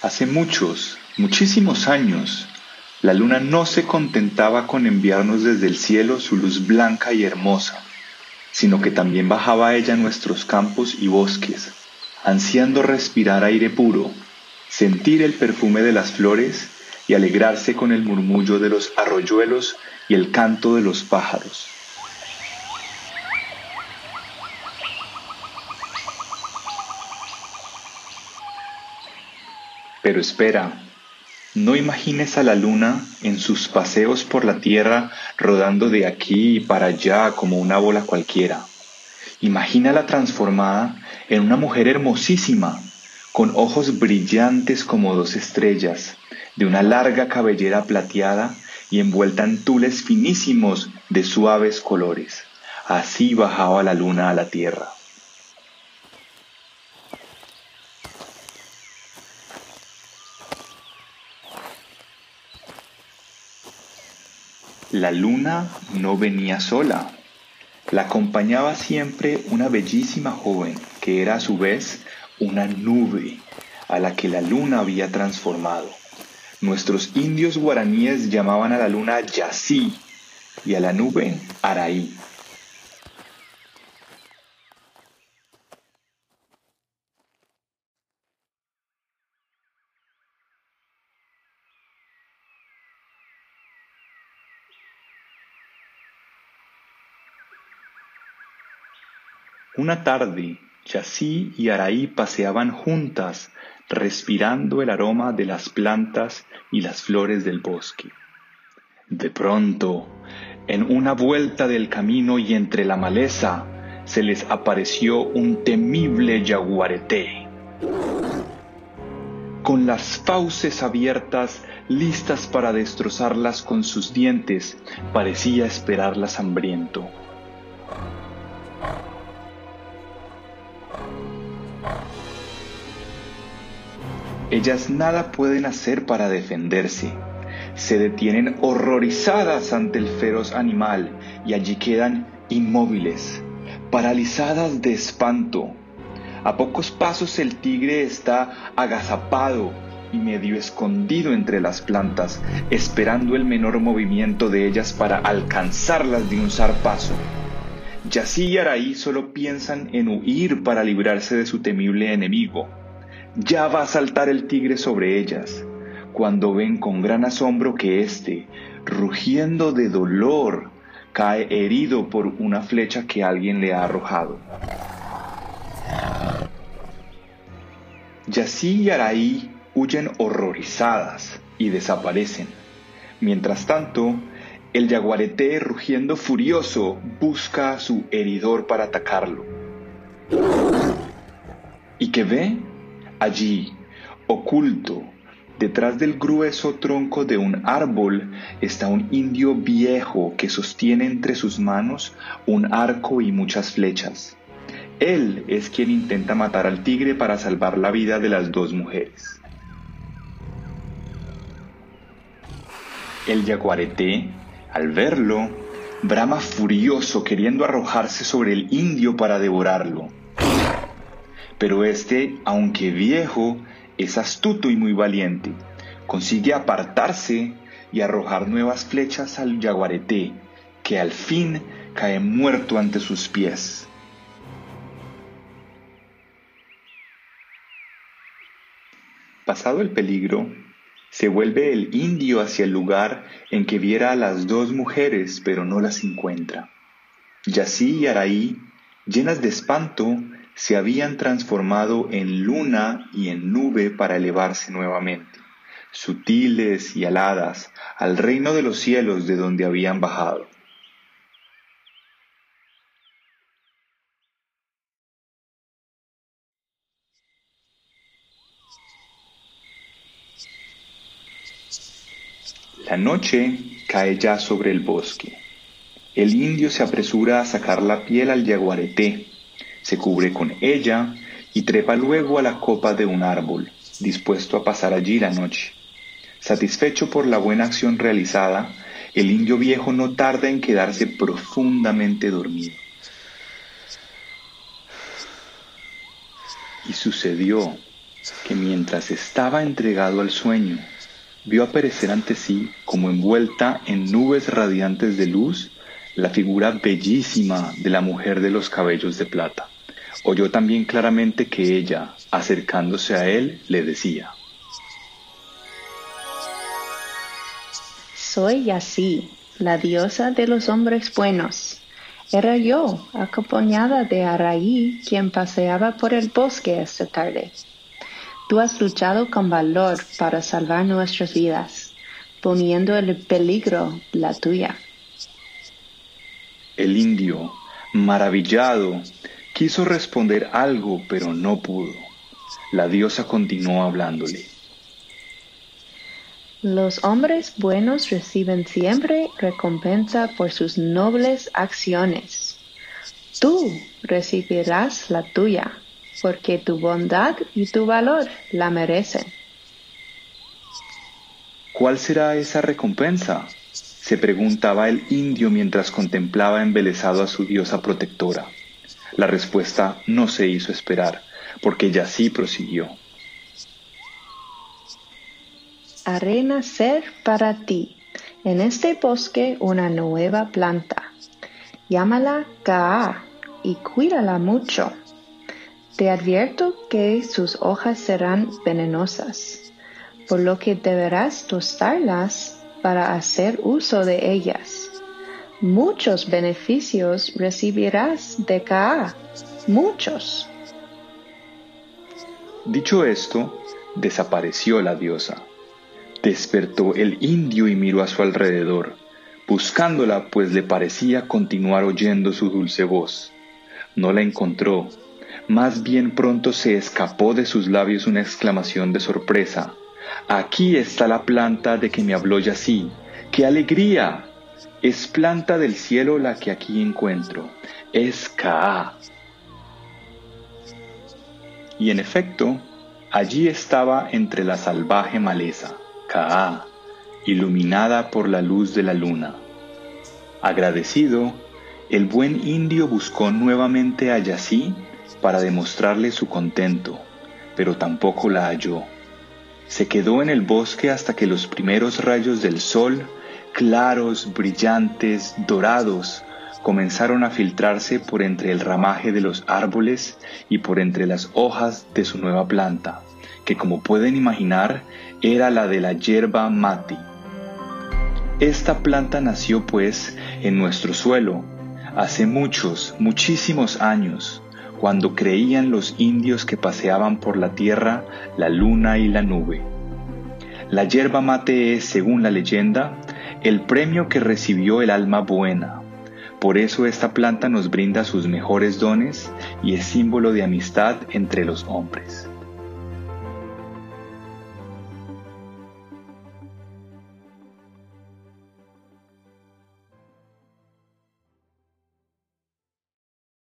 Hace muchos, muchísimos años, la luna no se contentaba con enviarnos desde el cielo su luz blanca y hermosa, sino que también bajaba a ella nuestros campos y bosques, ansiando respirar aire puro, sentir el perfume de las flores y alegrarse con el murmullo de los arroyuelos y el canto de los pájaros. Pero espera, no imagines a la luna en sus paseos por la tierra rodando de aquí para allá como una bola cualquiera. Imagínala transformada en una mujer hermosísima, con ojos brillantes como dos estrellas, de una larga cabellera plateada y envuelta en tules finísimos de suaves colores. Así bajaba la luna a la tierra. La luna no venía sola. La acompañaba siempre una bellísima joven que era a su vez una nube a la que la luna había transformado. Nuestros indios guaraníes llamaban a la luna Yasí y a la nube Araí. Una tarde, Yasí y Araí paseaban juntas, respirando el aroma de las plantas y las flores del bosque. De pronto, en una vuelta del camino y entre la maleza, se les apareció un temible yaguareté. Con las fauces abiertas, listas para destrozarlas con sus dientes, parecía esperarlas hambriento. Ellas nada pueden hacer para defenderse. Se detienen horrorizadas ante el feroz animal y allí quedan inmóviles, paralizadas de espanto. A pocos pasos el tigre está agazapado y medio escondido entre las plantas, esperando el menor movimiento de ellas para alcanzarlas de un zarpazo. Yací y Araí solo piensan en huir para librarse de su temible enemigo ya va a saltar el tigre sobre ellas, cuando ven con gran asombro que éste, rugiendo de dolor, cae herido por una flecha que alguien le ha arrojado. Yací y Araí huyen horrorizadas y desaparecen. Mientras tanto, el yaguareté, rugiendo furioso, busca a su heridor para atacarlo. ¿Y qué ve? Allí, oculto, detrás del grueso tronco de un árbol, está un indio viejo que sostiene entre sus manos un arco y muchas flechas. Él es quien intenta matar al tigre para salvar la vida de las dos mujeres. El yaguareté, al verlo, brama furioso queriendo arrojarse sobre el indio para devorarlo. Pero este, aunque viejo, es astuto y muy valiente. Consigue apartarse y arrojar nuevas flechas al yaguareté, que al fin cae muerto ante sus pies. Pasado el peligro, se vuelve el indio hacia el lugar en que viera a las dos mujeres, pero no las encuentra. Yací y Araí, llenas de espanto, se habían transformado en luna y en nube para elevarse nuevamente, sutiles y aladas, al reino de los cielos de donde habían bajado. La noche cae ya sobre el bosque. El indio se apresura a sacar la piel al yaguareté, se cubre con ella y trepa luego a la copa de un árbol, dispuesto a pasar allí la noche. Satisfecho por la buena acción realizada, el indio viejo no tarda en quedarse profundamente dormido. Y sucedió que mientras estaba entregado al sueño, vio aparecer ante sí, como envuelta en nubes radiantes de luz, la figura bellísima de la mujer de los cabellos de plata. Oyó también claramente que ella, acercándose a él, le decía, Soy así, la diosa de los hombres buenos. Era yo, acompañada de Araí, quien paseaba por el bosque esta tarde. Tú has luchado con valor para salvar nuestras vidas, poniendo en peligro la tuya. El indio, maravillado, quiso responder algo, pero no pudo. La diosa continuó hablándole. Los hombres buenos reciben siempre recompensa por sus nobles acciones. Tú recibirás la tuya porque tu bondad y tu valor la merecen. ¿Cuál será esa recompensa? se preguntaba el indio mientras contemplaba embelesado a su diosa protectora. La respuesta no se hizo esperar, porque sí prosiguió. Haré nacer para ti en este bosque una nueva planta. Llámala Kaa y cuídala mucho te advierto que sus hojas serán venenosas, por lo que deberás tostarlas para hacer uso de ellas. Muchos beneficios recibirás de Kaa, muchos. Dicho esto, desapareció la diosa. Despertó el indio y miró a su alrededor, buscándola pues le parecía continuar oyendo su dulce voz. No la encontró más bien pronto se escapó de sus labios una exclamación de sorpresa. Aquí está la planta de que me habló Yací. ¡Qué alegría! Es planta del cielo la que aquí encuentro. Es Kaa. Y en efecto, allí estaba entre la salvaje maleza, Kaa, iluminada por la luz de la luna. Agradecido, el buen indio buscó nuevamente a Yací para demostrarle su contento, pero tampoco la halló. Se quedó en el bosque hasta que los primeros rayos del sol, claros, brillantes, dorados, comenzaron a filtrarse por entre el ramaje de los árboles y por entre las hojas de su nueva planta, que como pueden imaginar era la de la hierba mati. Esta planta nació pues en nuestro suelo, hace muchos, muchísimos años, cuando creían los indios que paseaban por la tierra la luna y la nube. La yerba mate es, según la leyenda, el premio que recibió el alma buena. Por eso esta planta nos brinda sus mejores dones y es símbolo de amistad entre los hombres.